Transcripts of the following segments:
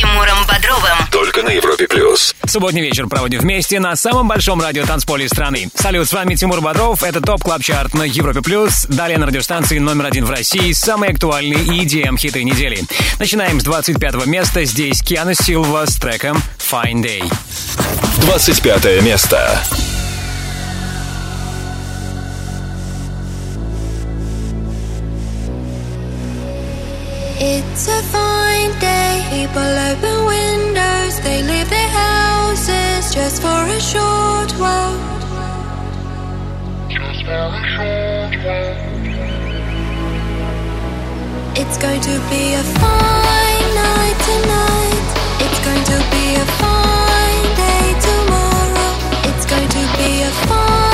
Тимуром Бодровым. Только на Европе Плюс. Субботний вечер проводим вместе на самом большом радио танцполе страны. Салют, с вами Тимур Бодров. Это Top Club Chart на Европе Плюс. Далее на радиостанции номер один в России. Самые актуальные EDM хиты недели. Начинаем с 25 места. Здесь Киана Силва с треком Fine Day. 25 место. It's a fine day. People open windows, they leave their houses just for a short while. Just for a short while. It's going to be a fine night tonight. It's going to be a fine day tomorrow. It's going to be a fine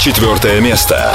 четвертое место.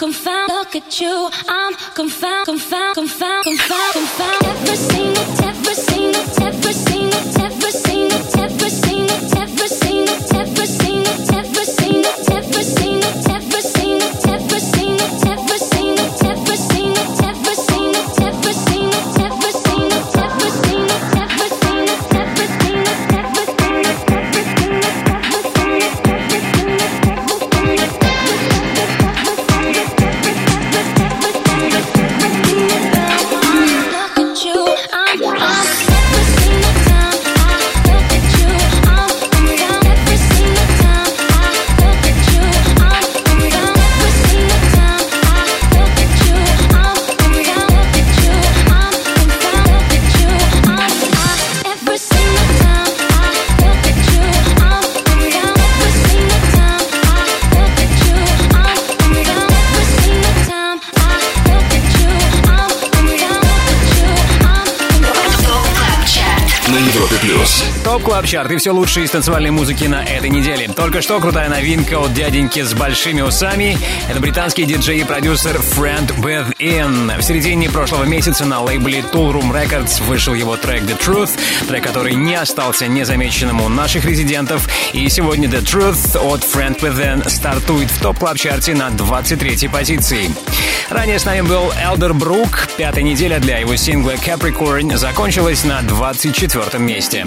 come Chart и все лучшее из танцевальной музыки на этой неделе. Только что крутая новинка от дяденьки с большими усами. Это британский диджей и продюсер Friend Within. В середине прошлого месяца на лейбле Toolroom Records вышел его трек The Truth, трек, который не остался незамеченным у наших резидентов. И сегодня The Truth от Friend Within стартует в Top Club Chart е на 23-й позиции. Ранее с нами был Elderbrook. Пятая неделя для его сингла Capricorn закончилась на 24 месте.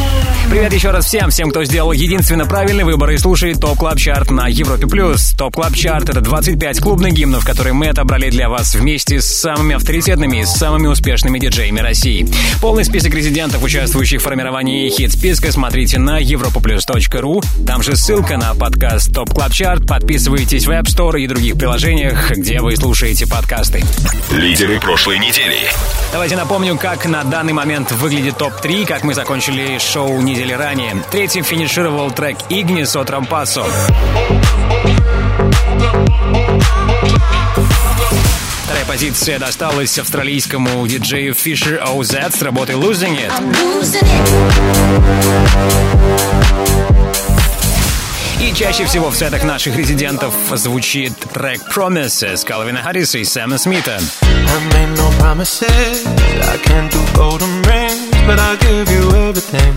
Привет еще раз всем, всем, кто сделал единственно правильный выбор и слушает Top Club Chart на Европе+. плюс. ТОП Клаб Чарт — это 25 клубных гимнов, которые мы отобрали для вас вместе с самыми авторитетными и самыми успешными диджеями России. Полный список резидентов, участвующих в формировании хит-списка, смотрите на europaplus.ru. Там же ссылка на подкаст Top Club Chart. Подписывайтесь в App Store и других приложениях, где вы слушаете подкасты. Лидеры прошлой недели. Давайте напомню, как на данный момент выглядит ТОП-3, как мы закончили шоу недели недели ранее. Третьим финишировал трек «Ignis» от Рампасо. Вторая позиция досталась австралийскому диджею Fisher OZ с работой «Losing It». И чаще всего в сетах наших резидентов звучит трек «Promises» Калвина Харриса и Сэма Смита. I made no promises, I can't do golden rings but I'll give you everything.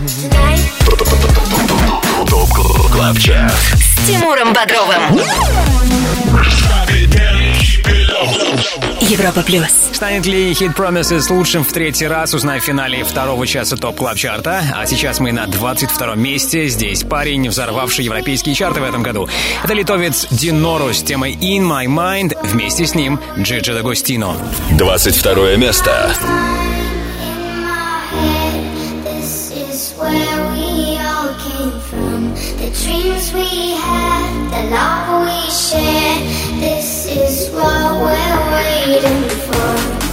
С Тимуром Бодровым. Европа плюс. Станет ли Hit Promises лучшим в третий раз, узнаем в финале второго часа топ клаб чарта. А сейчас мы на 22 месте. Здесь парень, взорвавший европейские чарты в этом году. Это литовец Динору с темой In My Mind. Вместе с ним Джиджи Дагостино. 22 место. where we all came from, the dreams we had, the love we shared. This is what we're waiting for.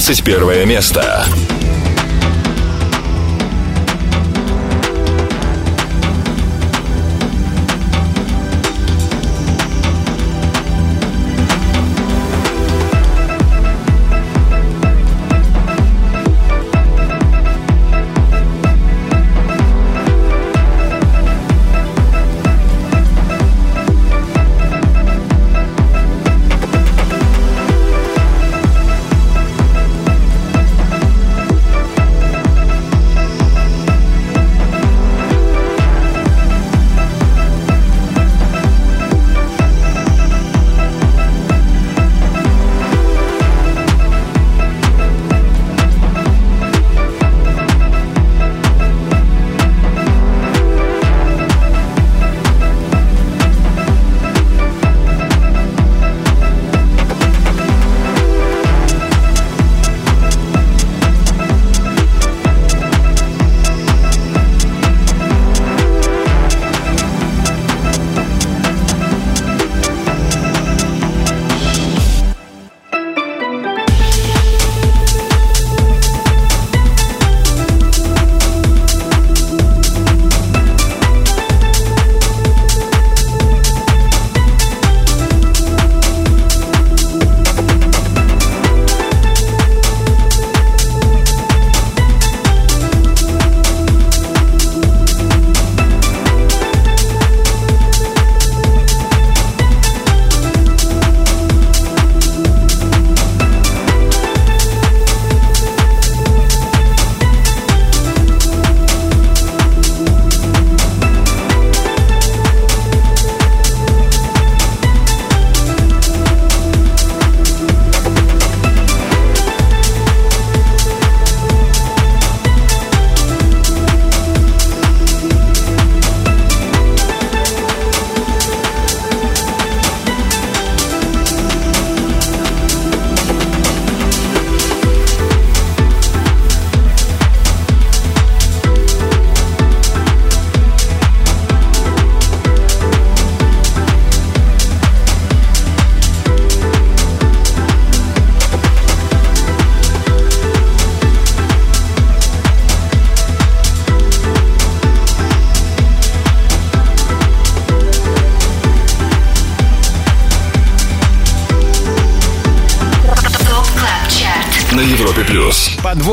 21 место.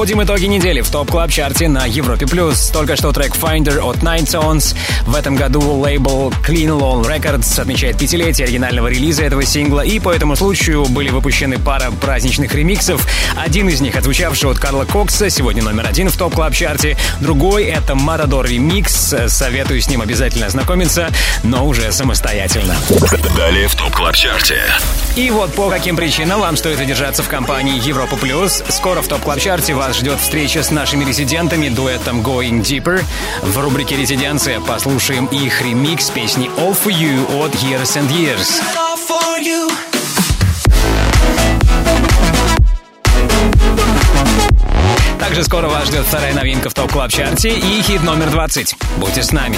Подводим итоги недели в Top Club Chart е на Европе плюс. Только что трек Finder от Ninetoes. В этом году лейбл Kling Klong Records отмечает пятилетие оригинального релиза этого сингла, и по этому случаю были выпущены пара праздничных ремиксов. Один из них, отзвучавший от Карла Кокса, сегодня номер один в Top Club Chart е. Другой — это Matador ремикс. Советую с ним обязательно ознакомиться, но уже самостоятельно. Далее в Top Club Chart е. И вот по каким причинам вам стоит задержаться в компании Европа Плюс. Скоро в Top Club Chart е вас ждет встреча с нашими резидентами дуэтом Going Deeper. В рубрике «Резиденция» послушаем их ремикс песни All For You от Years and Years. Также скоро вас ждет вторая новинка в Top Club Chart е и хит номер 20. Будьте с нами.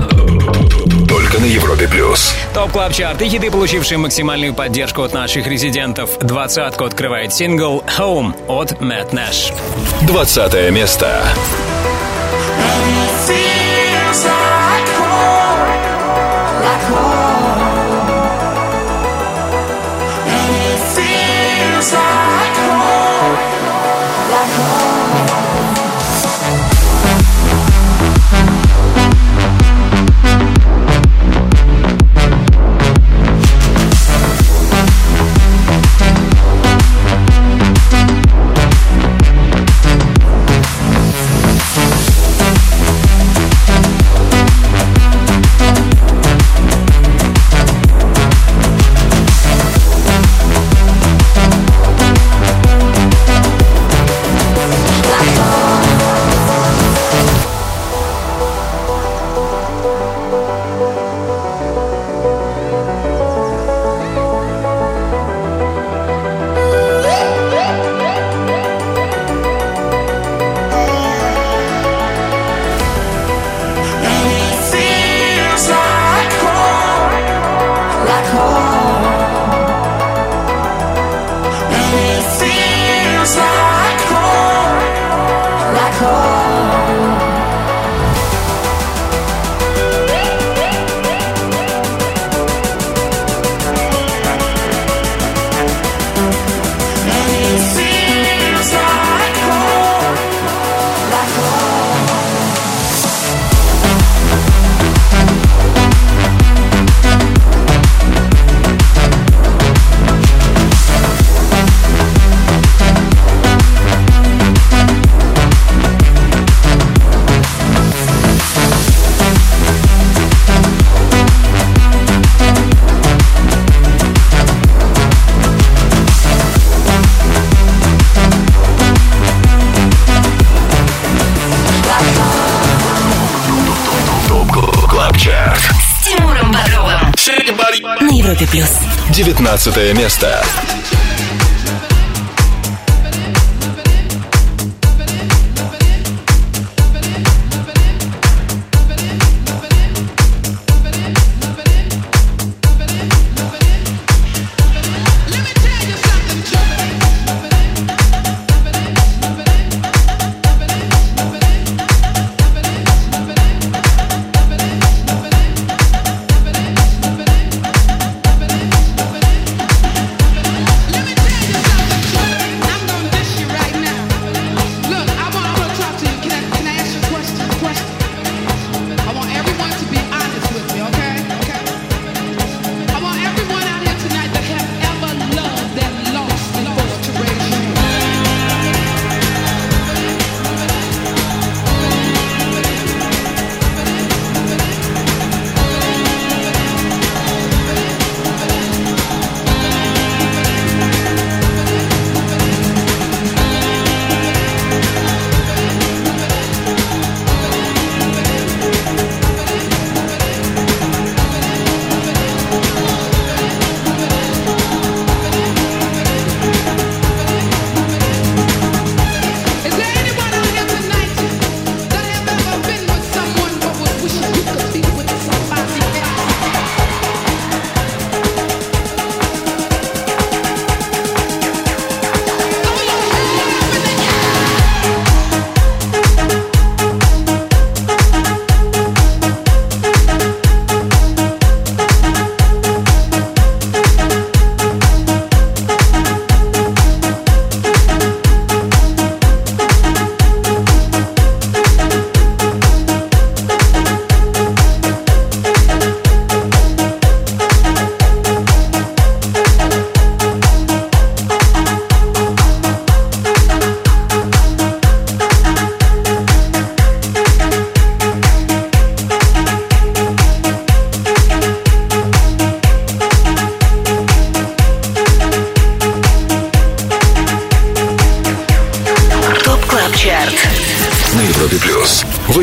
На Европе плюс. Top Club Chart и хиты, получившие максимальную поддержку от наших резидентов. Двадцатку открывает сингл Home от Matt Nash. 20 место. Feels 19 место.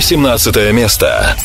17 место.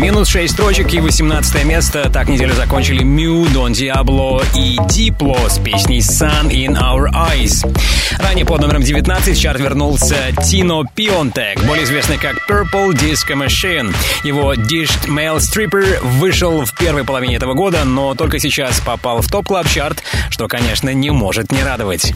Минус 6 строчек и 18 место. Так неделю закончили Мю, Дон Диабло и Дипло с песней Sun in Our Eyes. Ранее под номером 19 в чарт вернулся Тино Пионтек, более известный как Purple Disco Machine. Его Dished Male Stripper вышел в первой половине этого года, но только сейчас попал в топ клаб чарт, что, конечно, не может не радовать.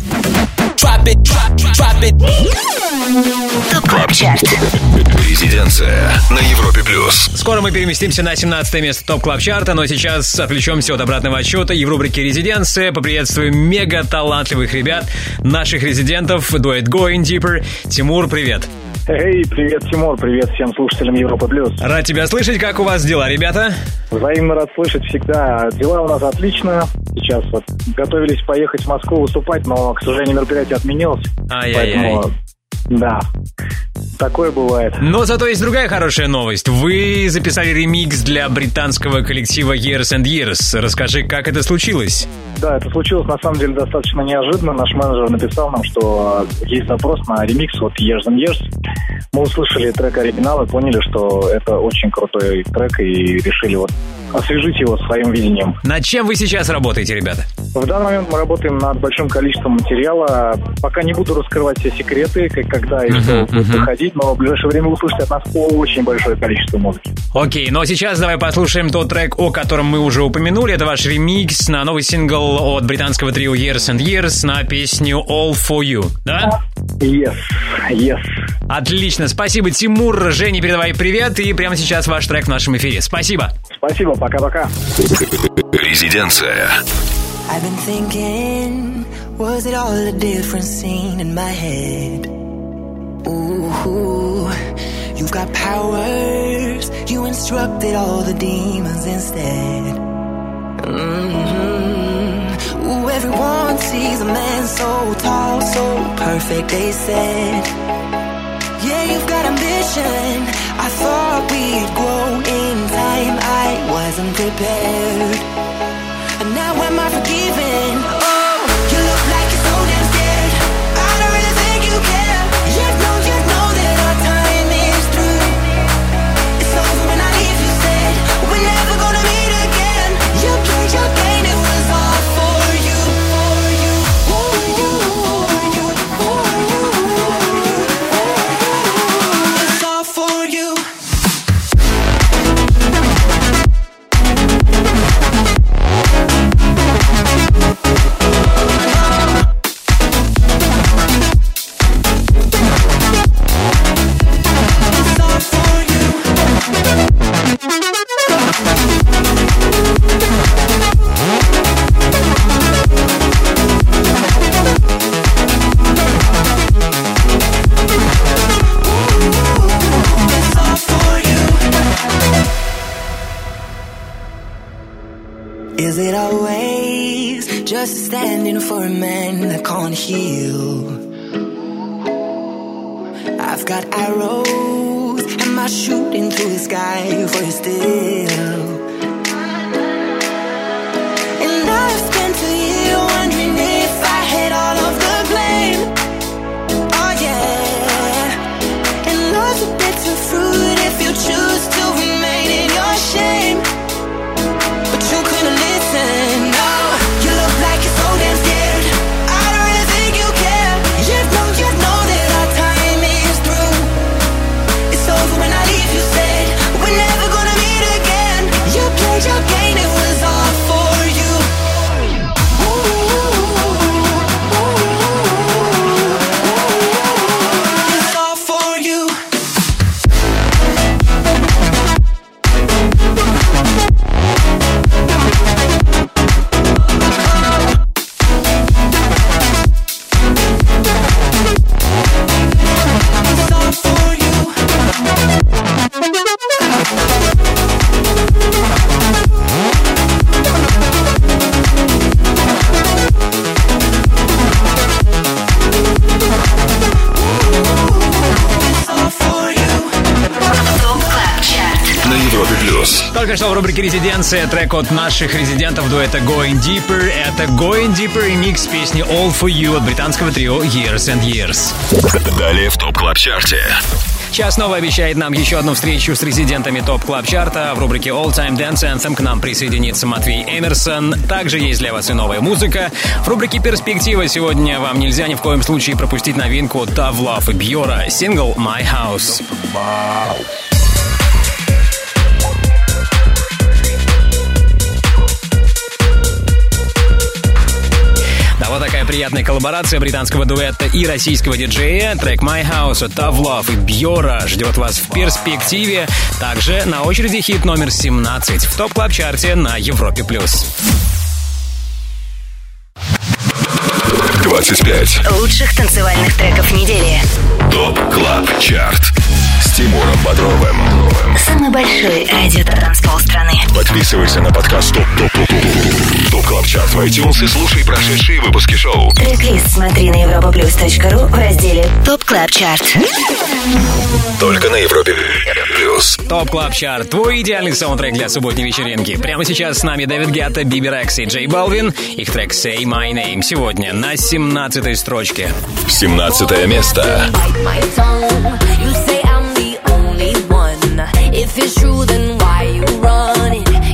Резиденция на Европе Плюс. Скоро мы переместимся на 17 место топ клаб чарта но сейчас отвлечемся от обратного отсчета и в рубрике «Резиденция» поприветствуем мега талантливых ребят, наших резидентов, дуэт Going Deeper. Тимур, привет. Эй, привет, Тимур, привет всем слушателям Европа Плюс. Рад тебя слышать, как у вас дела, ребята? Взаимно рад слышать всегда. Дела у нас отлично. Сейчас вот готовились поехать в Москву выступать, но, к сожалению, мероприятие отменилось. Ай-яй-яй. Поэтому, да, такое бывает. Но зато есть другая хорошая новость. Вы записали ремикс для британского коллектива Years and Years. Расскажи, как это случилось? Да, это случилось на самом деле достаточно неожиданно. Наш менеджер написал нам, что есть запрос на ремикс от Years and Years. Мы услышали трек оригинал и поняли, что это очень крутой трек и решили вот освежить его своим видением. Над чем вы сейчас работаете, ребята? В данный момент мы работаем над большим количеством материала. Пока не буду раскрывать все секреты, как- когда и что будет выходить, но в ближайшее время вы услышите от нас очень большое количество музыки. Окей, но сейчас давай послушаем тот трек, о котором мы уже упомянули. Это ваш ремикс на новый сингл от британского трио Years and Years на песню All For You. Да? Yes, yes. Отлично, спасибо, Тимур. Жене передавай привет, и прямо сейчас ваш трек в нашем эфире. Спасибо. Спасибо, пока-пока. Резиденция. I've been thinking, was it all a different scene in my head? Ooh, you've got powers, you instructed all the demons instead. hmm sees a man so tall, so perfect, they said. Yeah, you've got ambition. I thought we'd grow in time. I wasn't prepared. And now am I forgiven? На Европе плюс. Только что в рубрике «Резиденция» трек от наших резидентов дуэта Going Deeper. Это Going Deeper ремикс песни All For You от британского трио Years and Years. Далее в ТОП Клаб Чарте. Час снова обещает нам еще одну встречу с резидентами Top Club Chart а. В рубрике All Time Dance Anthem к нам присоединится Матвей Эмерсон. Также есть для вас и новая музыка. В рубрике Перспектива сегодня вам нельзя ни в коем случае пропустить новинку Love и Бьора. Сингл My House. Да, такая приятная коллаборация британского дуэта и российского диджея. Трек My House от Tough Love и Бьора ждет вас в перспективе. Также на очереди хит номер 17 в топ клаб чарте на Европе+. плюс. 25. Лучших танцевальных треков недели. Top Club Chart. Тимуром Бодровым. Самый большой радиотанцпол страны. Подписывайся на подкаст Top Top Top Top Top Club Chart в iTunes и слушай прошедшие выпуски шоу. Трек-лист смотри на europaplus.ru в разделе ТОП КЛАБ ЧАРТ. Только на Европе плюс. Top Club Chart. Твой идеальный саундтрек для субботней вечеринки. Прямо сейчас с нами Дэвид Гетта, Биби Рекс и Джей Балвин. Их трек Say My Name сегодня на 17 строчке. 17 место. bite my tongue. You say If it's true, then why you running?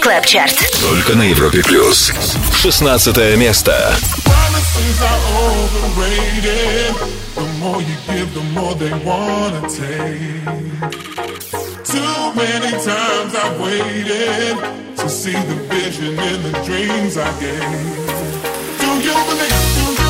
Клаб Чарт. Только на Европе Плюс. 16 место. The more you give, the more they wanna take. Too many times I've waited to see the vision in the dreams I gave. Do you believe? Do you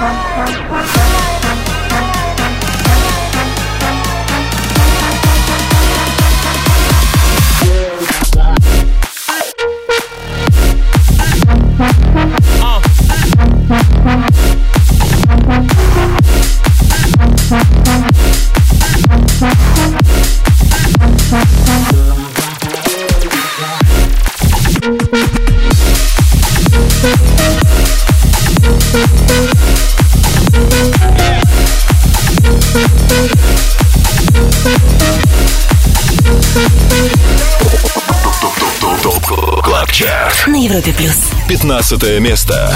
Bye. Европе плюс. 15 место.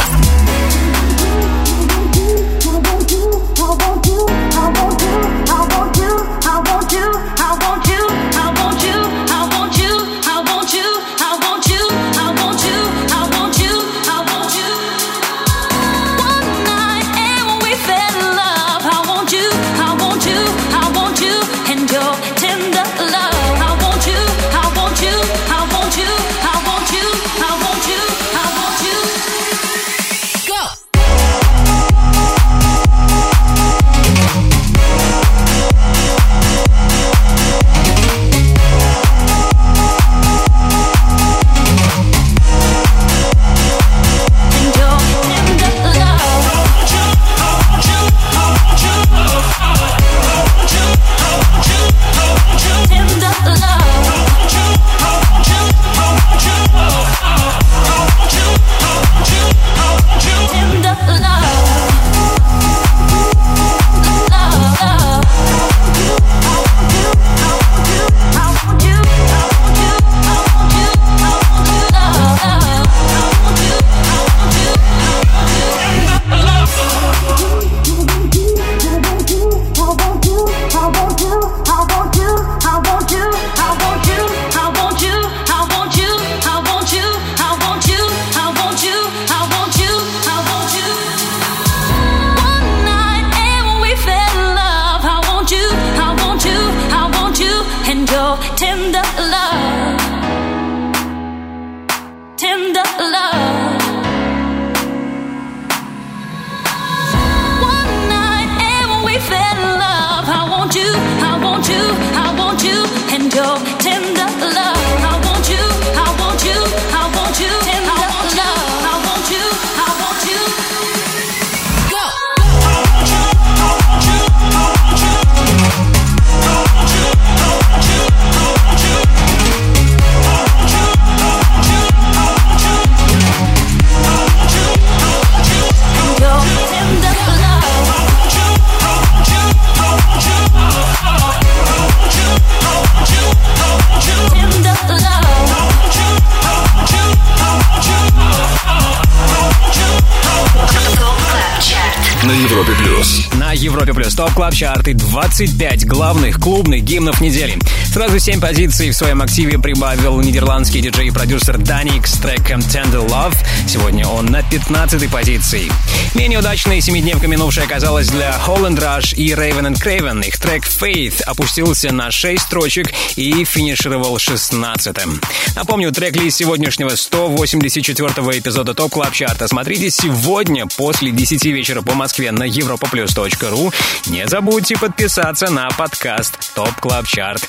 Европе плюс топ клаб чарты 25 главных клубных гимнов недели. Сразу 7 позиций в своем активе прибавил нидерландский диджей и продюсер Dannic с треком Tender Love. Сегодня он на 15 позиции. Менее удачной семидневка минувшая оказалась для Holl and Rush и Raven and Kreyn. Их трек Faith опустился на 6 строчек и финишировал 16-м. Напомню, трек-лист сегодняшнего 184-го эпизода Top Club Chart а смотрите сегодня после 10 вечера по Москве на europaplus.ru. Не забудьте подписаться на подкаст Top Club Chart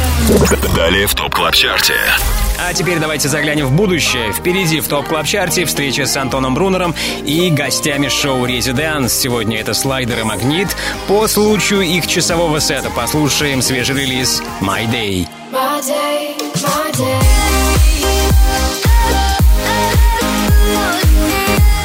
Далее в ТОП КЛАБ ЧАРТе. А теперь давайте заглянем в будущее. Впереди в топ клаб чарте встреча с Антоном Брунером и гостями шоу «Резиденс». Сегодня это слайдер и магнит. По случаю их часового сета послушаем свежий релиз «My Day». My day, my day.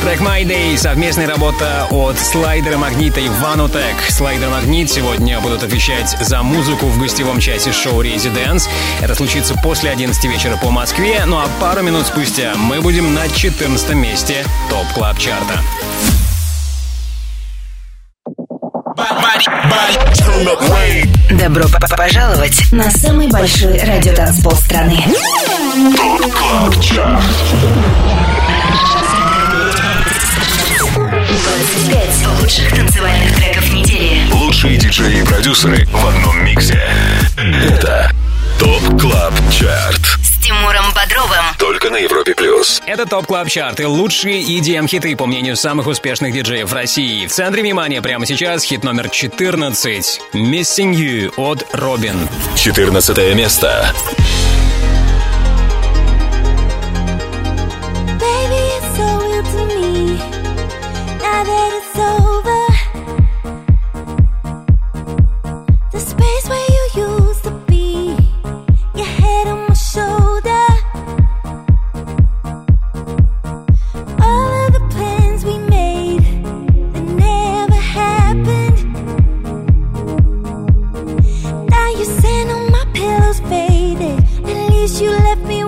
Трек My Day — совместная работа от слайдера Магнита и Ванутек. Слайдер Магнит сегодня будут отвечать за музыку в гостевом часе шоу «Резиденс». Это случится после 11 вечера по Москве, ну а пару минут спустя мы будем на 14 месте Top Club Chart а. Добро пожаловать на самый большой радиотанцпол страны. ТОП КЛАБ ЧАРТ. 25 лучших танцевальных треков недели. Лучшие диджеи и продюсеры в одном миксе. Это ТОП КЛАБ ЧАРТ. С Тимуром Бодровым. Только на Европе плюс. Это Top Club Chart, лучшие EDM-хиты, по мнению самых успешных диджеев России. В центре внимания прямо сейчас хит номер 14 «Missing You» от Робин. 14 место. left me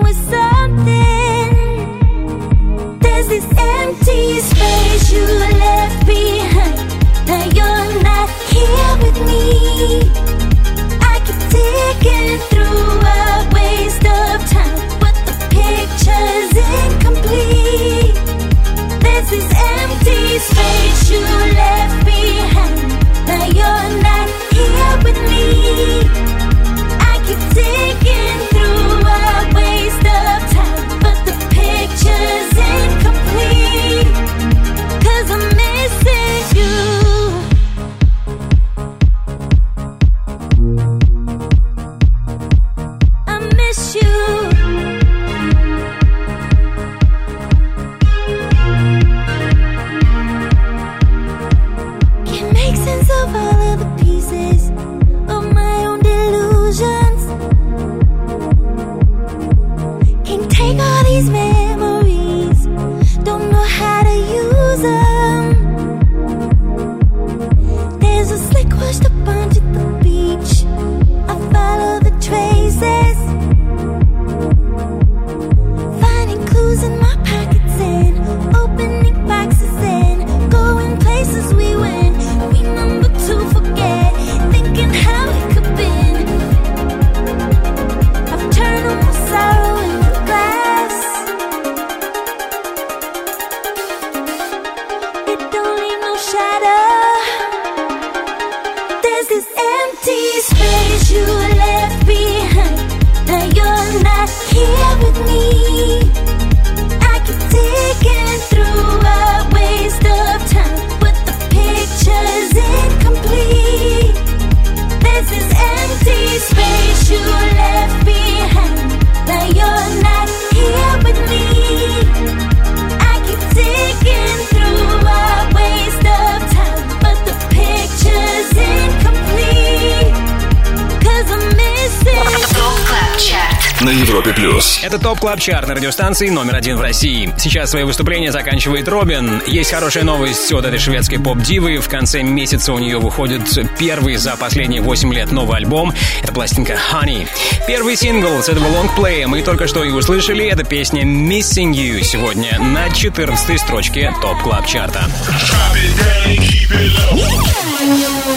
плюс. Это ТОП Клаб Чарт на радиостанции номер один в России. Сейчас свое выступление заканчивает Робин. Есть хорошая новость от этой шведской поп-дивы. В конце месяца у нее выходит первый за последние 8 лет новый альбом. Это пластинка Honey. Первый сингл с этого лонгплея мы только что и услышали. Это песня Missing You сегодня на 14 строчке ТОП Клаб Чарта.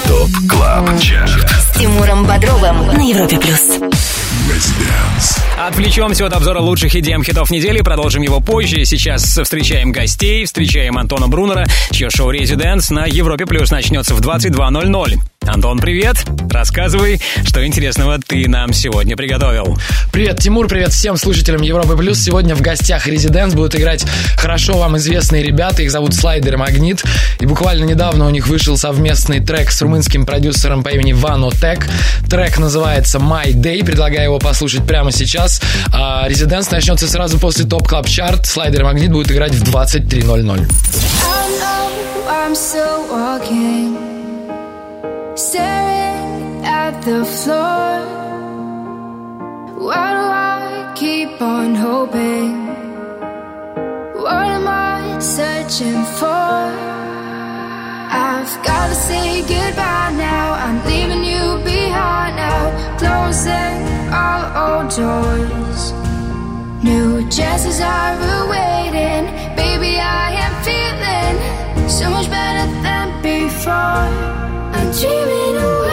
ТОП Клаб Чарт. С Тимуром Бодровым на Европе плюс. Отвлечемся от обзора лучших идеям хитов недели, продолжим его позже. Сейчас встречаем гостей, встречаем Антона Брунера, чье шоу «Резиденс» на Европе Плюс начнется в 22.00. Антон, привет! Рассказывай, что интересного ты нам сегодня приготовил. Привет, Тимур, привет всем слушателям Европы Плюс. Сегодня в гостях Резиденс будут играть хорошо вам известные ребята. Их зовут Слайдер и Магнит. И буквально недавно у них вышел совместный трек с румынским продюсером по имени Вано Тек. Трек называется My Day. Предлагаю его послушать прямо сейчас. А Residance начнется сразу после Top Club Chart. Slider и Магнит будут играть в 23.00. I know I'm still walking, staring the floor. Why do I keep on hoping? What am I searching for? I've gotta say goodbye now. I'm leaving you behind now, closing all old doors. New chances are awaiting. Baby, I am feeling so much better than before. I'm dreaming away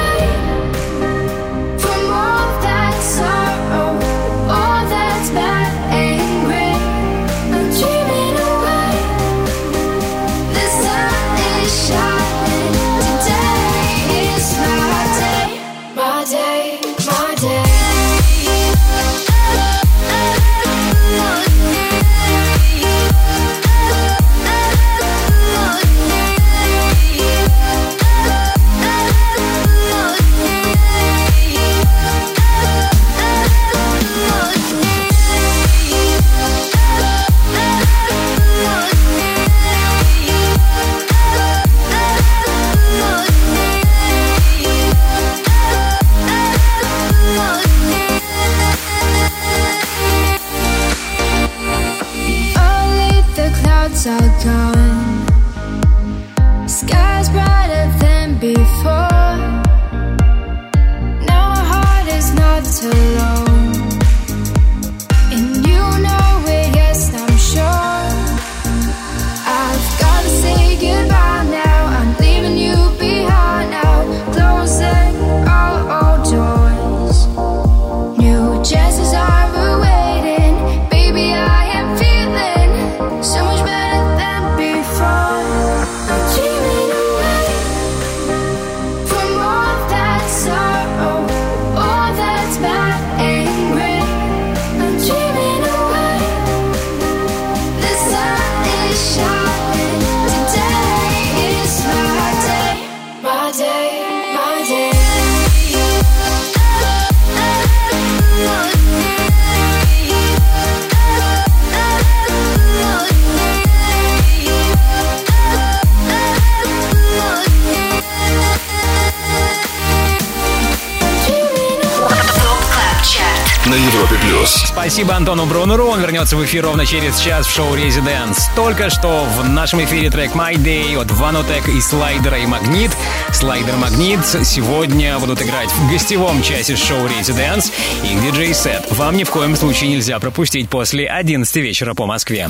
Спасибо Антону Брунеру. Он вернется в эфир ровно через час в шоу «Residance». Только что в нашем эфире трек «My Day» от Vanotek и Слайдера и Magnit. Slider Magnit сегодня будут играть в гостевом часе шоу «Residance». Их диджей-сет вам ни в коем случае нельзя пропустить после 11 вечера по Москве.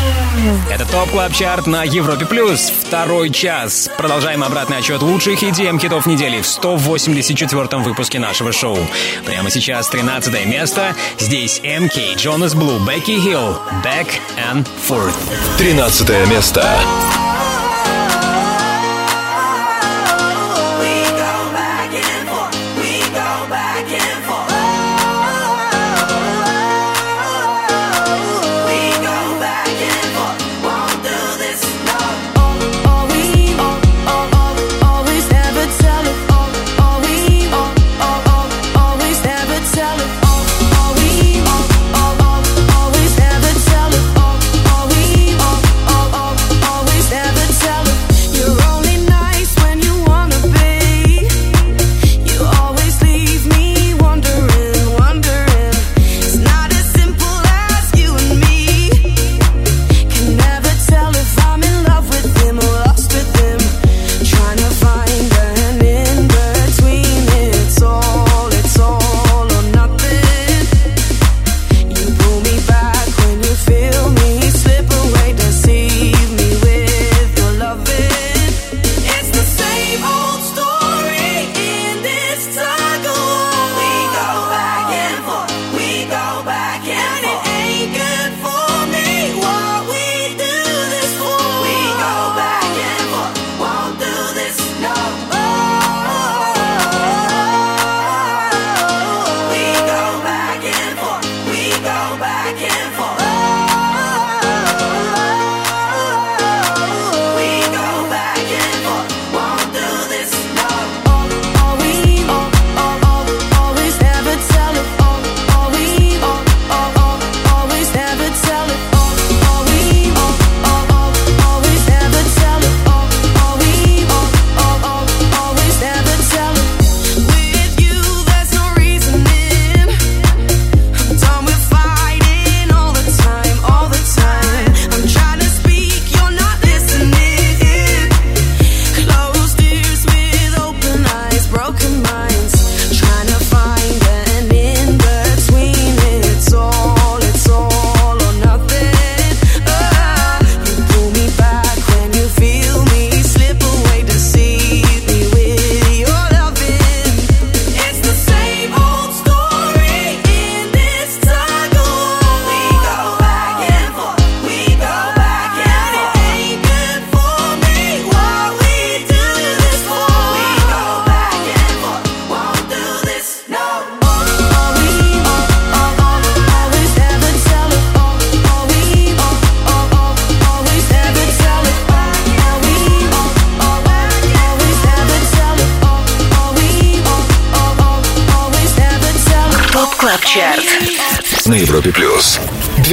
Это Top Club Chart на Европе Плюс. Второй час. Продолжаем обратный отсчет лучших EDM-хитов недели в 184-м выпуске нашего шоу. Прямо сейчас 13 место. Здесь MK, Jonas Blue, Becky Hill, Back and Forth. 13 место.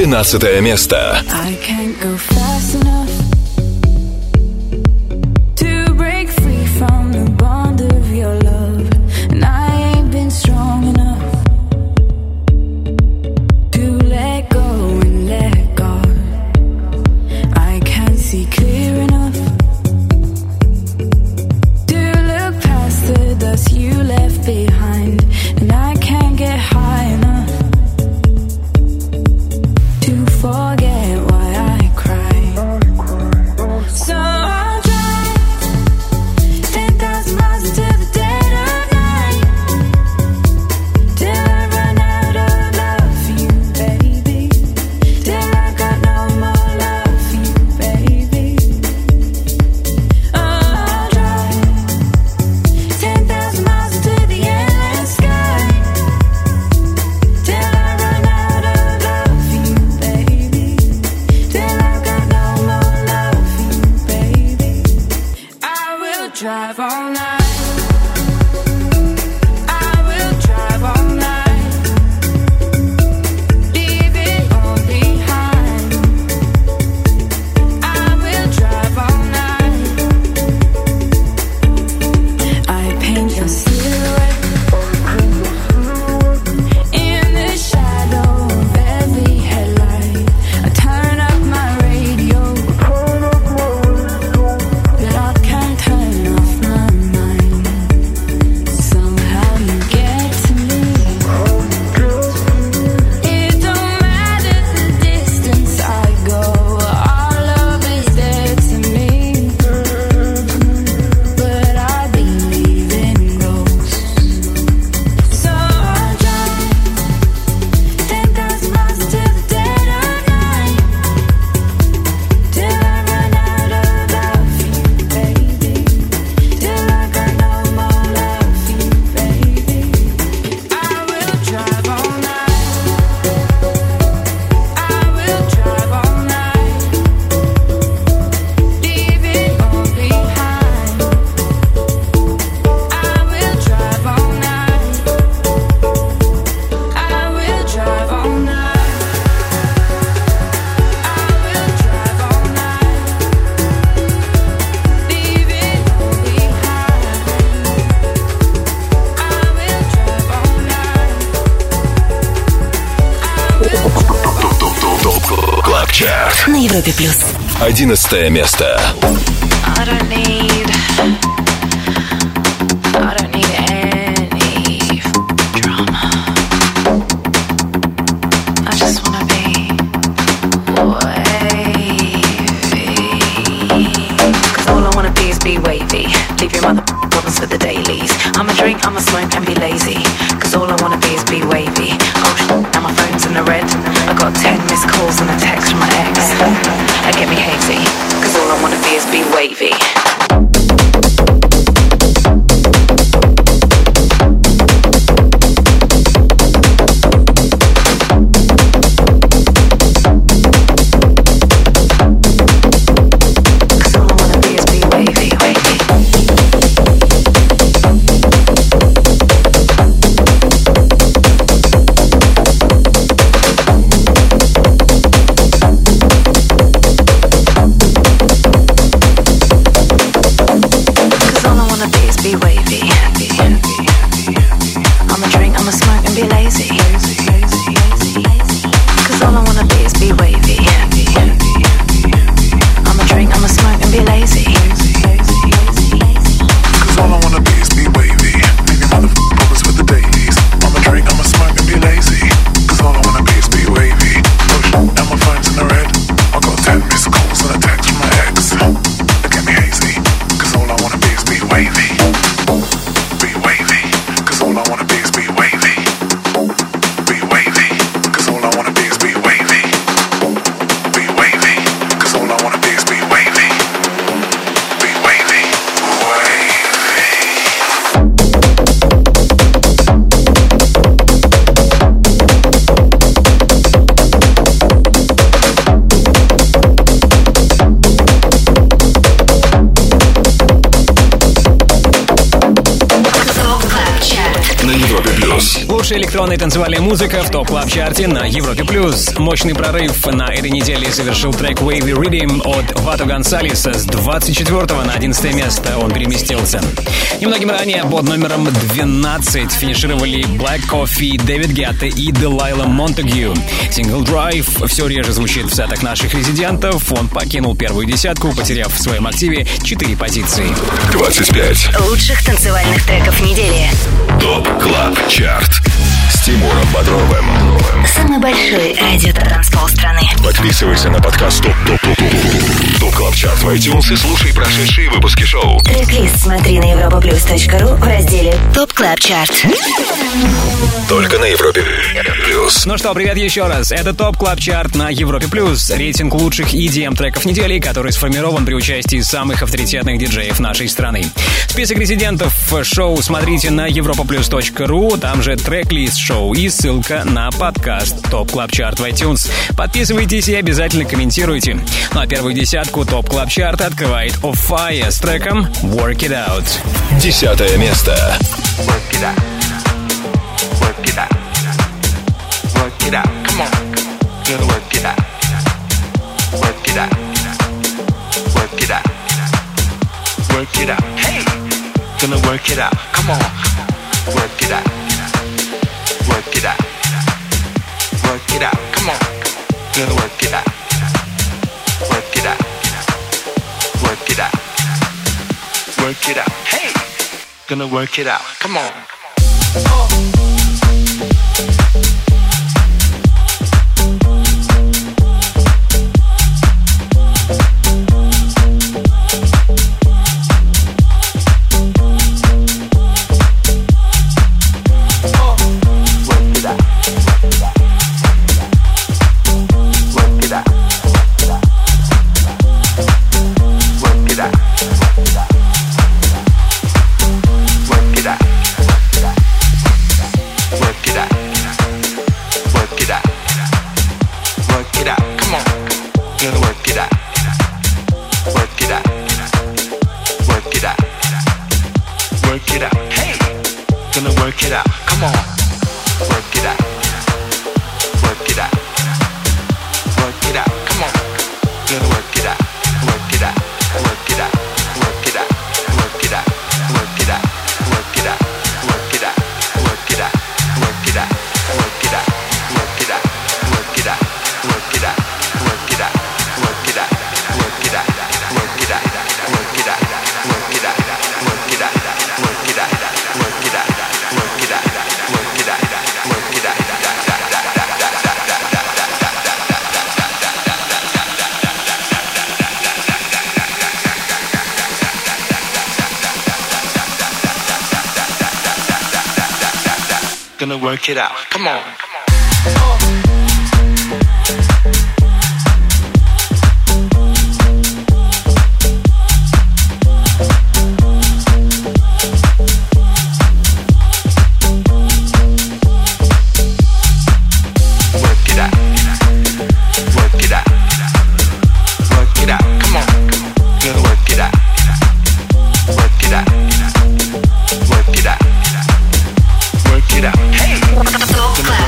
12 место. I can't go fast. Европе плюс. Одиннадцатое место. I don't need танцевальная музыка в топ клаб чарте на Европе+. плюс. Мощный прорыв на этой неделе совершил трек Wavy Rhythm от Вато Гонсалеса. С 24 на 11 место он переместился. Немногим ранее под номером 12 финишировали Black Coffee, Дэвид Гетта и Делайла Монтегю. Сингл Drive все реже звучит в сетах наших резидентов. Он покинул первую десятку, потеряв в своем активе 4 позиции. 25. Лучших танцевальных треков недели. ТОП КЛАБ ЧАРТ Тимуром Бодровым Самый большой радиотанцпол страны. Подписывайся на подкаст TOP TOP TOP TOP TOP CLUB CHART в iTunes и слушай прошедшие выпуски шоу Трек-лист смотри на europaplus.ru в разделе Top Club Chart. Только на Европе Плюс Ну что, привет еще раз. Это Top Club Chart на Европе+. плюс. Рейтинг лучших EDM треков недели, который сформирован при участии самых авторитетных диджеев нашей страны. Список резидентов шоу смотрите на europaplus.ru, там же трек-лист шоу и ссылка на подкаст Top Club Chart в iTunes. Подписывайтесь и обязательно комментируйте. Ну а первую десятку Top Club Chart открывает Offaiah с треком Work It Out. Десятое место Work it out. Work it out. Work it out. Come on. Gonna work it out. Work it out. Work it out. Work it out. Hey. Gonna work it out. Come on. Work it out. Work it out. Work it out. Come on. Gonna work it out. Work it out. Hey. Gonna work it out. Come on. Work work it out. Come on. It out. Hey.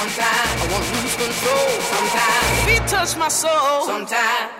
Sometimes I won't lose control. Sometimes your feet touch my soul. Sometimes.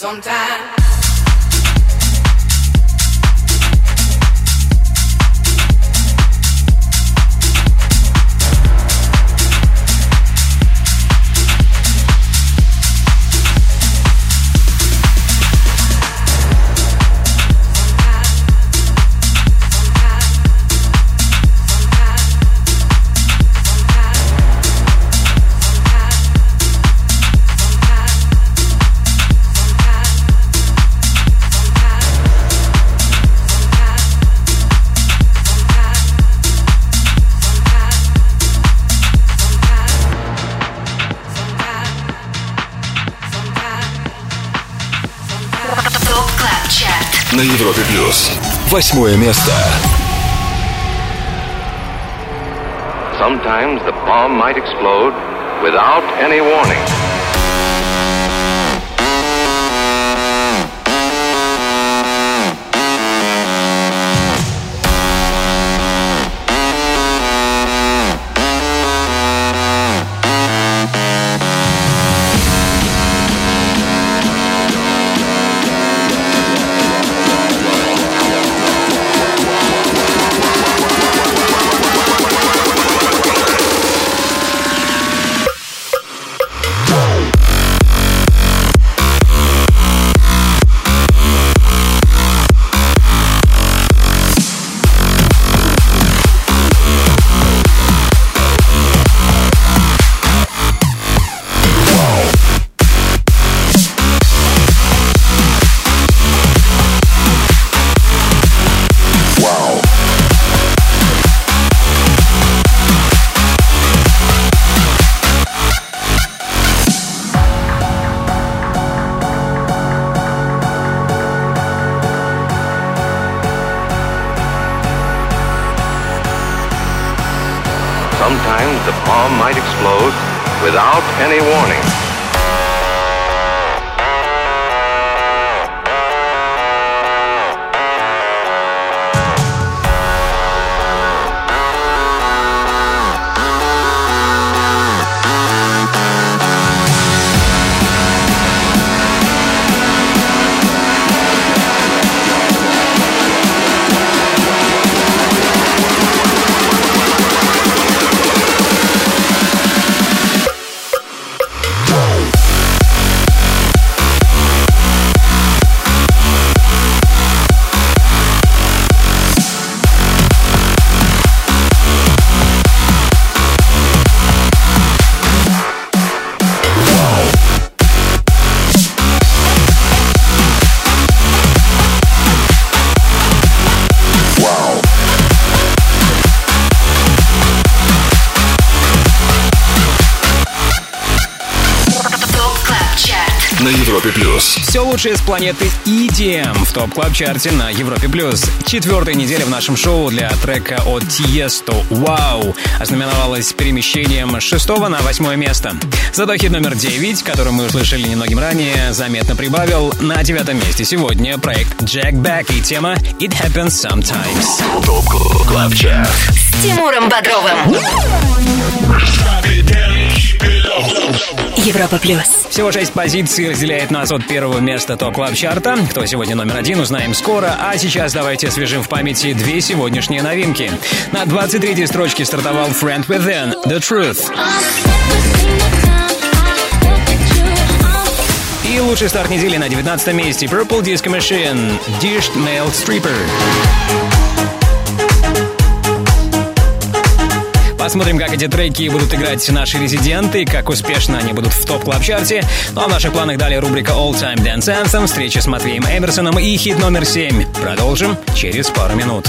sometimes, На Европе плюс. Восьмое место. Sometimes the bomb might explode without any warning. Все лучшее с планеты EDM в топ клаб чарте на Европе плюс. Четвертая неделя в нашем шоу для трека от Тиесто «Вау» ознаменовалась перемещением с шестого на восьмое место. Зато хит номер девять, который мы услышали немногим ранее, заметно прибавил. На девятом месте сегодня проект Jack Back и тема «It Happens Sometimes». ТОП КЛАБ ЧАРТ. С Тимуром Бодровым Европа Плюс Всего шесть позиций разделяет нас от первого места топ клаб чарта. Кто сегодня номер один, узнаем скоро. А сейчас давайте освежим в памяти две сегодняшние новинки. На 23-й строчке стартовал Friend Within, The Truth. И лучший старт недели на 19 месте Purple Disco Machine, Dished Male Stripper. Посмотрим, как эти треки будут играть наши резиденты, как успешно они будут в топ клаб чарте Ну а в наших планах далее рубрика All Time Dance Anthem, встреча с Матвеем Эмерсоном и хит номер 7. Продолжим через пару минут.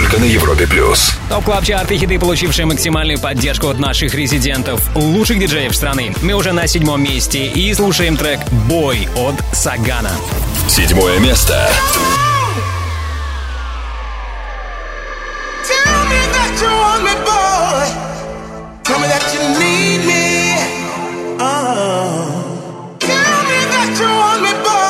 только на Европе плюс. Top Club Chart ы хиты, получившие максимальную поддержку от наших резидентов, лучших диджеев страны. Мы уже на седьмом месте и слушаем трек «Бой» от Сагана. Седьмое место. Tell me that you want me, boy.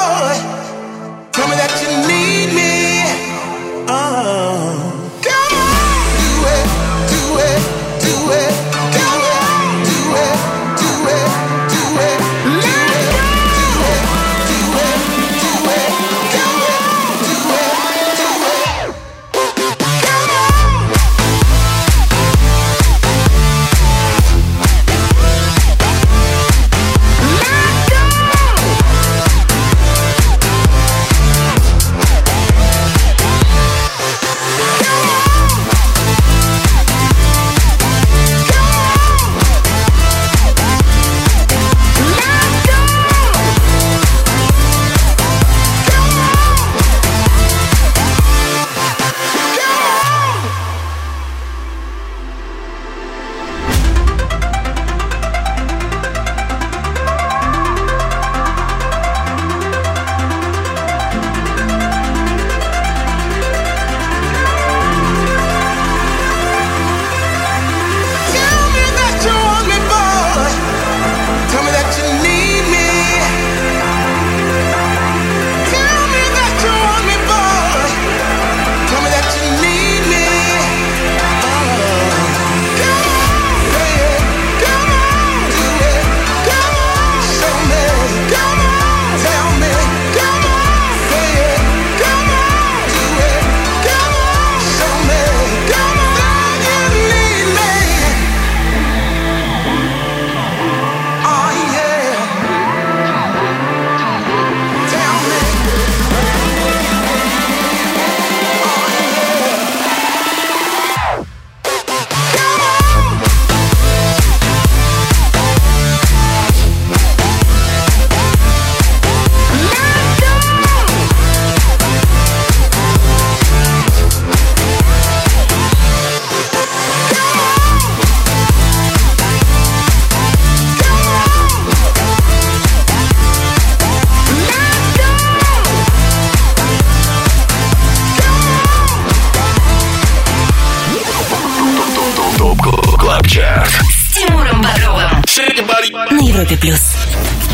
Европе плюс.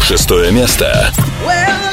Шестое место. Well,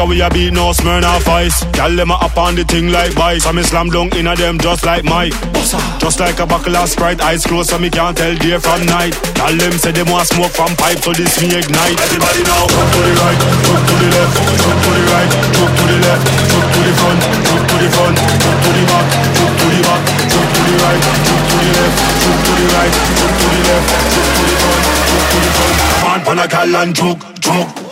right. We a beat, no Smirnoff ice. Gyal them a up on the thing like vice. So me slam dunk inna them just like Mike. Just like a buckle of Sprite, eyes closed so me can't tell day from night. Gyal them say them want smoke from pipe, so this me ignite. Everybody now, come to the right, jump to the left, jump to the right, jump to the left, jump to the front, jump to the front, jump to the back, jump to the back, jump to the right, jump to the left, jump to the right, jump to the left, jump to the front, jump to the front. Man, pan a gal and juke, juke.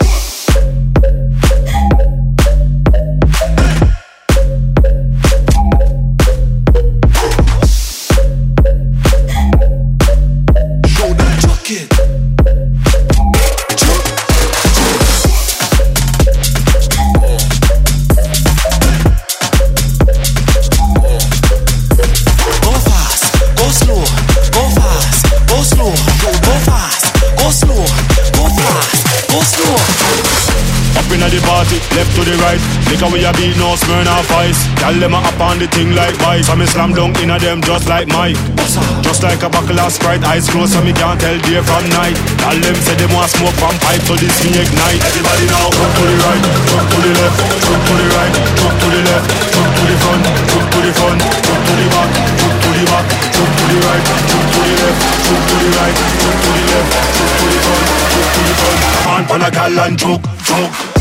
The party, left to the right. Liquor we a beat, no Smirnoff ice. Gyal them a up on the thing like vice. So me slam dunk inna them just like Mike. Just like a buckle of Sprite, eyes closed so me can't tell day from night. Gyal them say them want smoke from pipe, so this me ignite. Everybody now, jump to the right, jump to the left, jump to the right, jump to the left, jump to the front, jump to the front, jump to the back, jump to the back, jump to the right, jump to the left, jump to the right, jump to the left, jump to the front, jump to the front. Man, pan a gal and juke, juke.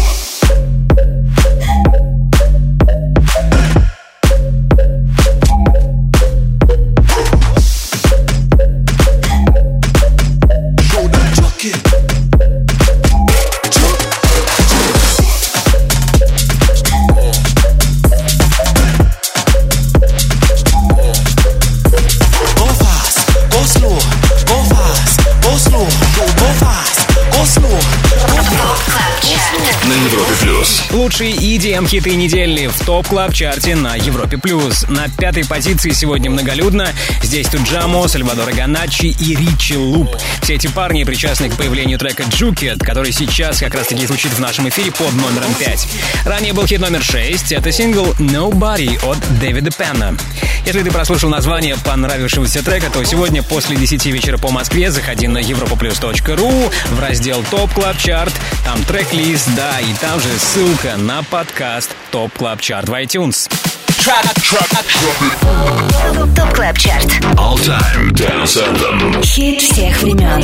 Лучшие EDM-хиты недели в Top Club Chart е на Европе+. плюс. На пятой позиции сегодня многолюдно. Здесь Tujamo, Salvatore Ganacci и Richie Loop. Все эти парни причастны к появлению трека «Jook It», который сейчас как раз-таки звучит в нашем эфире под номером 5. Ранее был хит номер 6. Это сингл «Nobody» от Дэвида Пенна. Если ты прослушал название понравившегося трека, то сегодня после 10 вечера по Москве заходи на europaplus.ru в раздел Top Club Chart. Там трек-лист, да, и там же ссылка на подкаст Top Club Chart в iTunes. Top Club Chart. All Time Dance Anthem. Хит всех времен.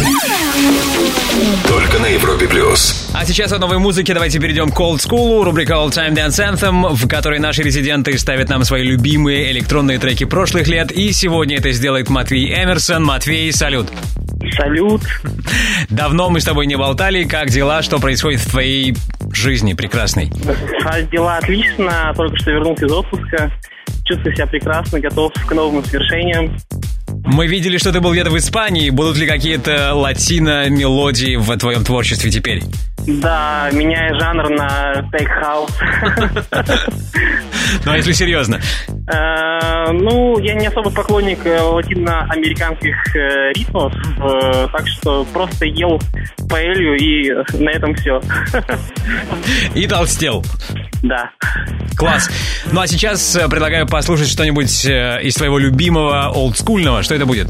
Только на Европе плюс. А сейчас от новой музыки давайте перейдем к Old School, рубрика All Time Dance Anthem, в которой наши резиденты ставят нам свои любимые электронные треки прошлых лет. И сегодня это сделает Матвей Эмерсон. Матвей, салют. Салют. Давно мы с тобой не болтали. Как дела? Что происходит в твоей жизни прекрасной? А Дела отлично, только что вернулся из отпуска. Чувствую себя прекрасно, готов к новым свершениям. Мы видели, что ты был где-то в Испании. Будут ли какие-то латино-мелодии в твоем творчестве теперь? Да, меняя жанр на тейк хаус. Ну, а если серьезно? Э, Ну, я не особо поклонник э, латиноамериканских э, ритмов, так что просто ел паэлью и на этом все. И толстел. Да. Класс. Ну а сейчас предлагаю послушать что-нибудь из твоего любимого олдскульного. Что это будет?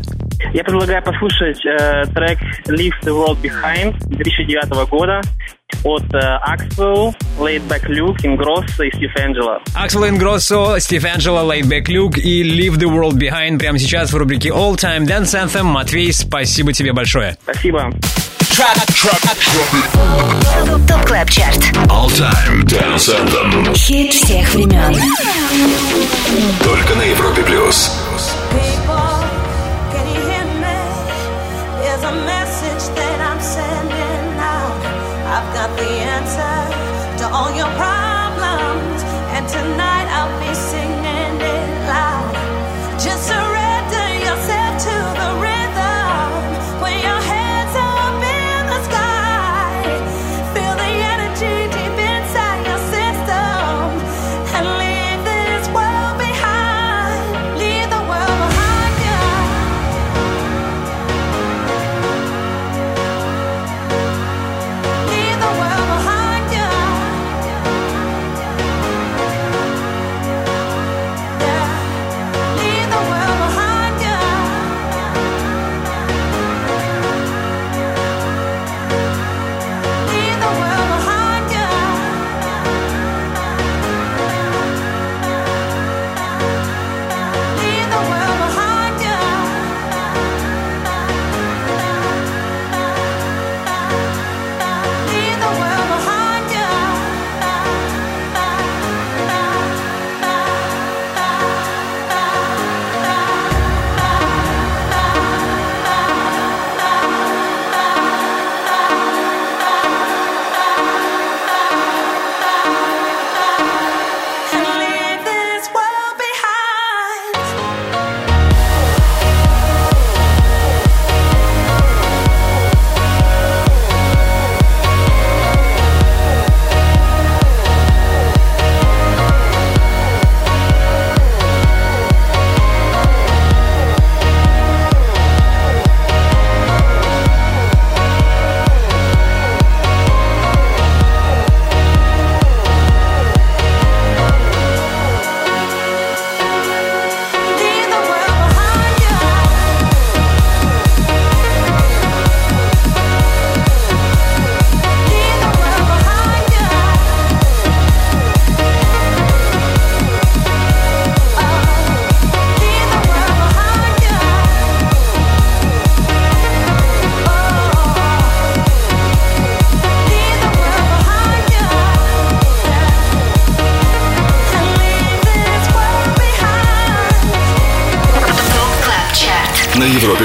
Я предлагаю послушать э, трек Leave the World Behind 2009 года от Axwell, Laidback Luke, Ingrosso и Стив Энджело. Аксел Ингроссо, Стив Анджело, Laidback Luke и Leave the World Behind прямо сейчас в рубрике All Time Dance Anthem. Матвей, спасибо тебе большое. Спасибо. Top Club Chart. All Time Dance Anthem. Хит всех времен. Только на Европе плюс. Can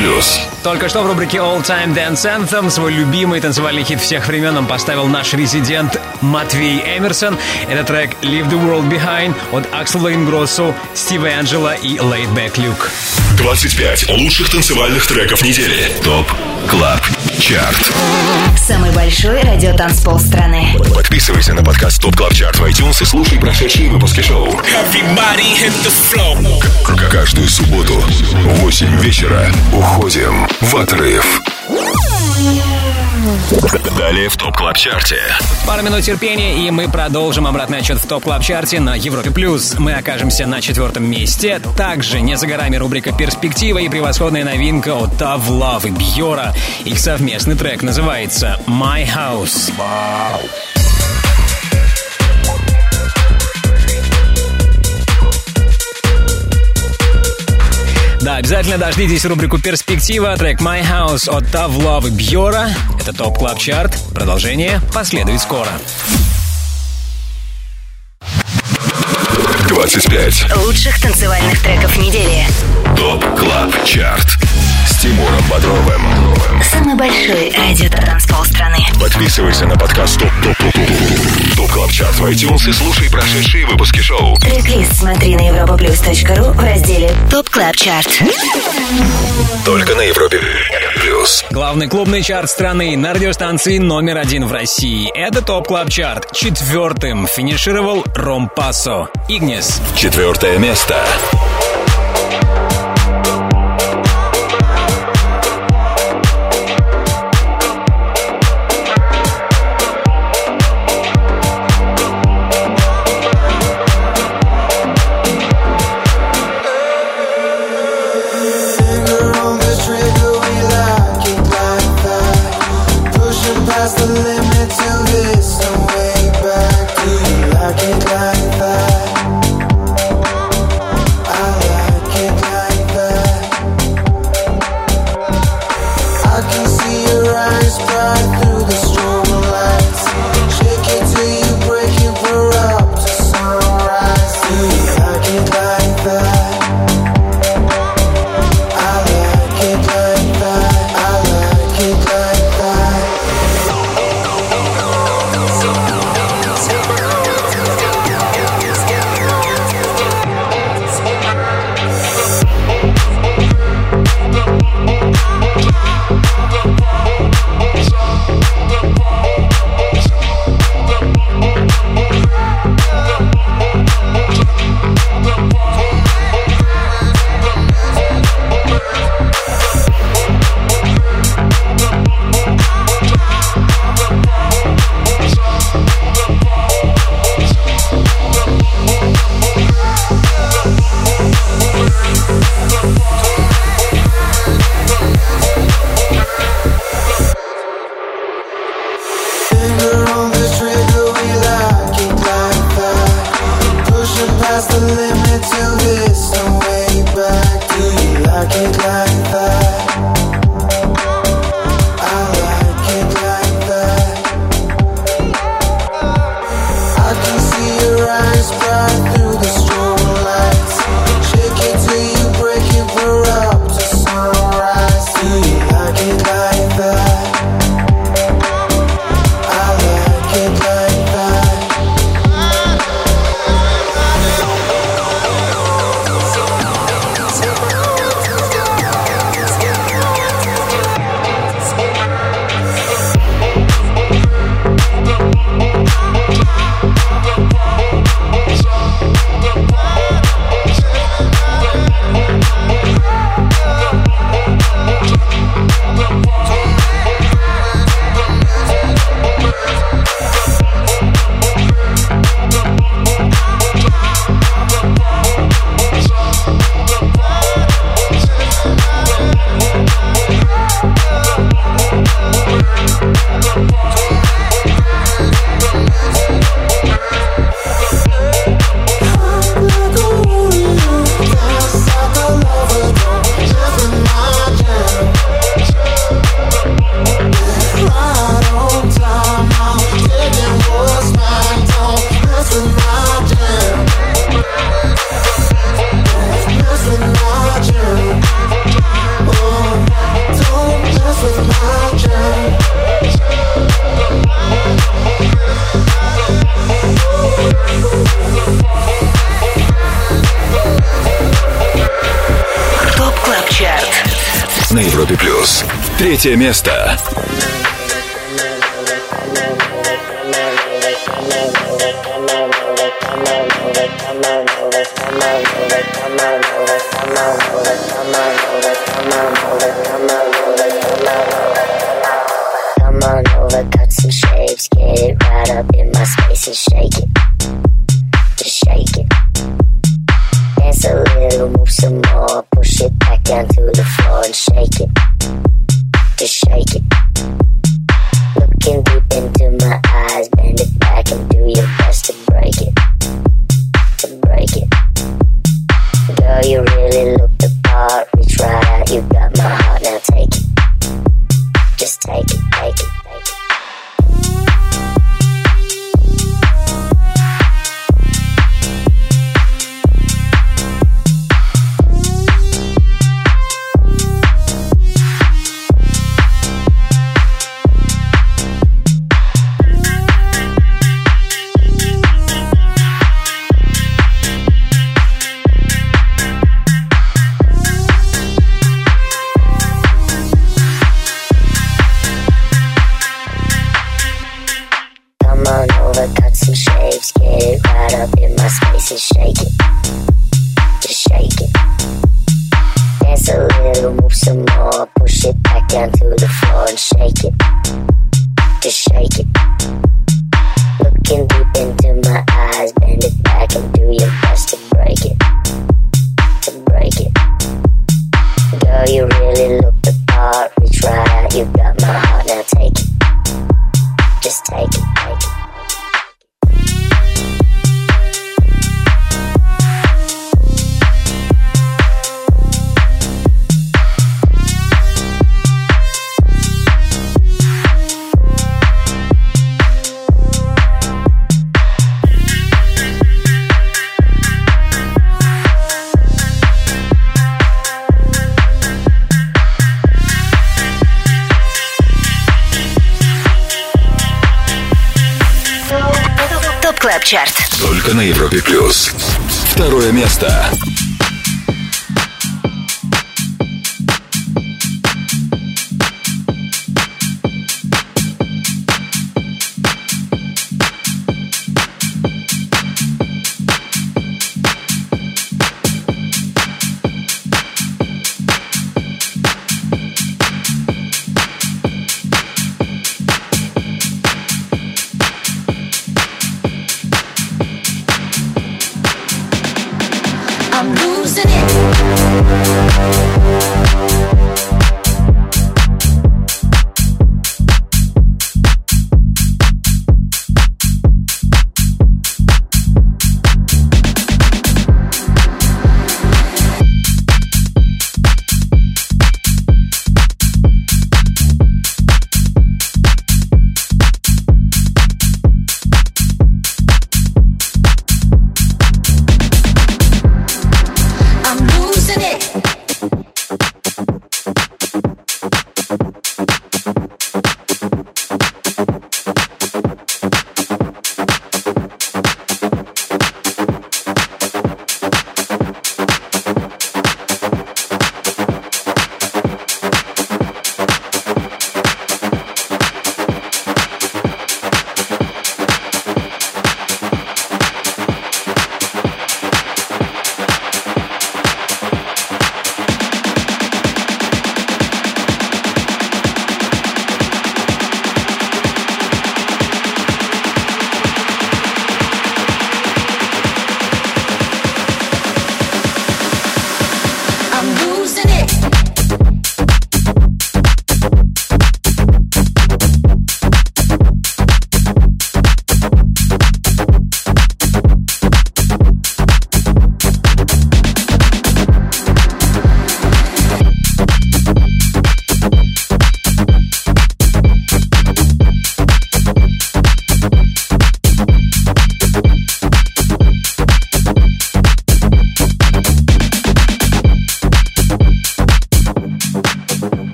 плюс. Только что в рубрике All Time Dance Anthem свой любимый танцевальный хит всех времен он поставил наш резидент Матвей Эмерсон. Это трек Leave the World Behind от Аксела Ингроссо, Стива Энджела и Laidback Luke. 25 лучших танцевальных треков недели. ТОП КЛАБ ЧАРТ. Самый большой радиотанцпол страны. Подписывайся на подкаст ТОП КЛАБ ЧАРТ в iTunes и слушай прошедшие выпуски шоу. К- Каждую субботу в 8 вечера уходим в отрыв. Далее в ТОП КЛАБ ЧАРТе. Пару минут терпения, и мы продолжим обратный отчет в топ клаб чарте на Европе плюс. Мы окажемся на четвертом месте. Также не за горами рубрика Перспектива и превосходная новинка от Tav Love и Бьора. Их совместный трек называется My House. Да, обязательно дождитесь рубрику «Перспектива», трек «My House» от Tough Love и Бьора. Это Top Club Chart. Продолжение последует скоро. 25 Лучших танцевальных треков недели. TOP CLUB CHART с Тимуром Бодровым. Самый большой радиотанцпол страны. Подписывайся на подкаст TOP TOP TOP TOP TOP CLUB CHART в iTunes и слушай прошедшие выпуски шоу. Трек-лист смотри на europaplus.ru в разделе Top Club Chart. Только на Европе плюс. Главный клубный чарт страны на радиостанции номер один в России. Это Top Club Chart. Четвертым финишировал Rompasso. Ignis. Четвертое место. Третье место.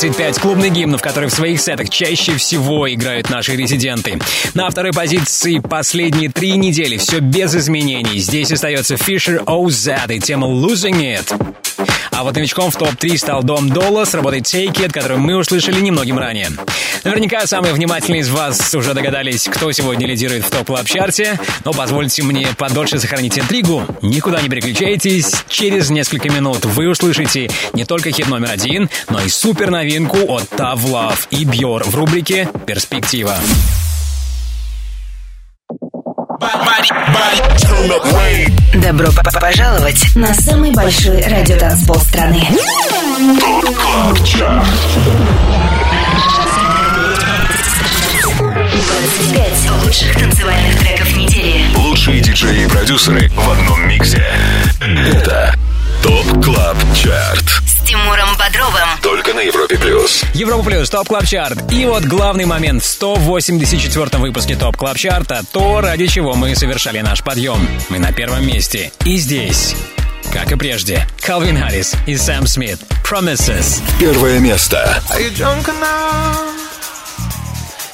25 клубных гимнов, которые в своих сетах чаще всего играют наши резиденты. На второй позиции последние три недели все без изменений. Здесь остается Fisher OZ и тема Losing It. А вот новичком в топ-3 стал Dom Dolla с работой Take It, которую мы услышали немногим ранее. Наверняка самые внимательные из вас уже догадались, кто сегодня лидирует в Top Club Chart е, но позвольте мне подольше сохранить интригу. Никуда не переключайтесь, через несколько минут вы услышите не только хит номер один, но и супер новинку от Love и Бьор в рубрике «Перспектива». Добро п- пожаловать на самый большой радиотанцпол страны. 25 лучших танцевальных треков недели. Лучшие диджеи и продюсеры в одном миксе. Это Top Club Chart. С Тимуром Бодровым. Только на Европе Плюс. Европа Плюс, Top Club Chart. И вот главный момент в 184-м выпуске Top Club Chart а, то, ради чего мы совершали наш подъем. Мы на первом месте. И здесь, как и прежде, Калвин Харрис и Сэм Смит. Promises. Первое место. Are you drunk enough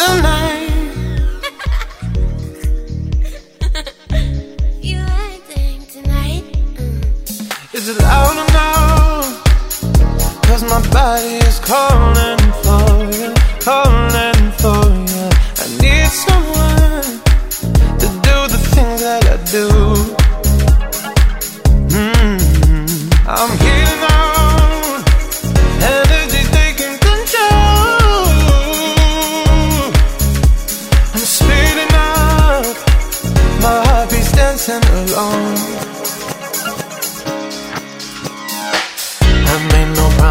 my body is calling for you, calling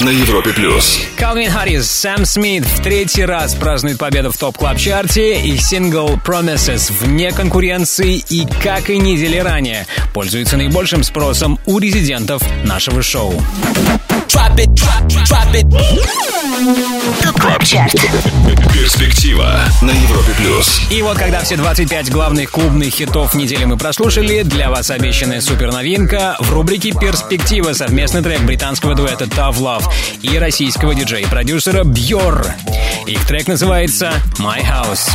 На Европе Плюс. Calvin Harris, Sam Smith в третий раз празднует победу в Top Club Chart е и сингл Promises вне конкуренции и, как и недели ранее, пользуется наибольшим спросом у резидентов нашего шоу. Top Club Chart. Перспектива на Европе Плюс. И вот когда все 25 главных клубных хитов недели мы прослушали, для вас обещанная суперновинка в рубрике «Перспектива» совместный трек британского дуэта Tough Love и российского диджея-продюсера Бьор. Их трек называется my house.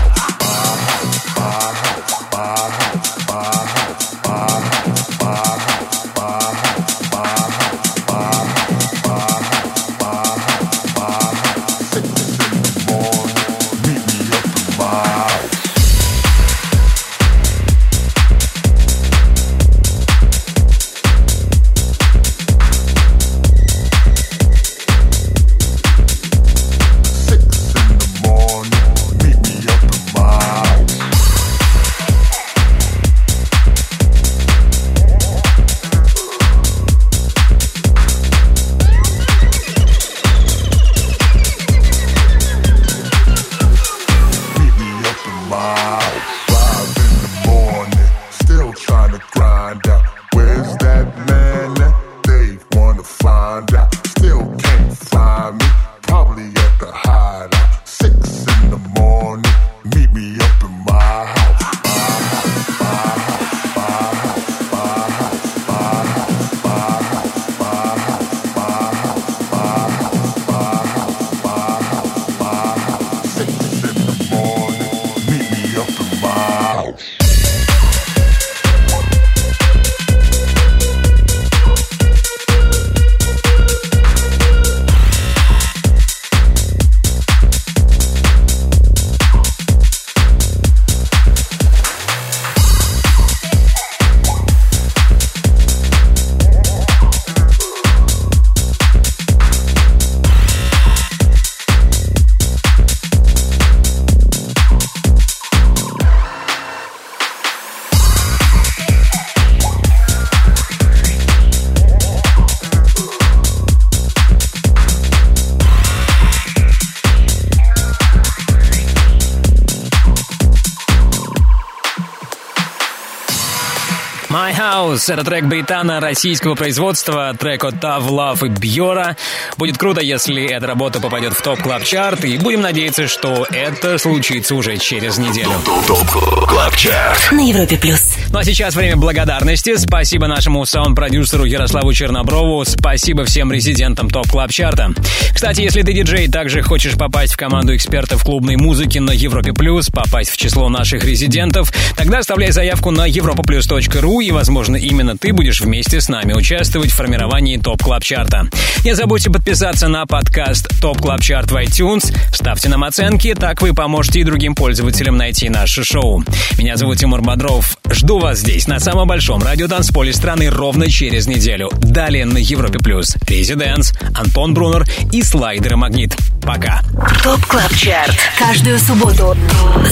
House. Это трек британо-российского производства, трек от Tough Love и Бьора. Будет круто, если эта работа попадет в Top Club Chart и будем надеяться, что это случится уже через неделю. TOP CLUB CHART На Европе плюс. Ну а сейчас время благодарности. Спасибо нашему саунд-продюсеру Ярославу Черноброву. Спасибо всем резидентам Top Club Chart а. Кстати, если ты диджей, также хочешь попасть в команду экспертов клубной музыки на Европе Плюс, попасть в число наших резидентов, тогда оставляй заявку на europaplus.ru и, возможно, именно ты будешь вместе с нами участвовать в формировании Top Club Chart а. Не забудьте подписаться на подкаст Top Club Chart в iTunes, ставьте нам оценки, так вы поможете и другим пользователям найти наше шоу. Меня зовут Тимур Бодров. Жду вас здесь, на самом большом радиотанцполе страны ровно через неделю. Далее на Европе Плюс. ResiDANCE, Антон Брунер и Slider и Magnit. Пока. TOP CLUB CHART. Каждую субботу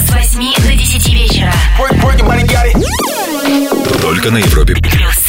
с 8 до 10 вечера. Только на Европе Плюс.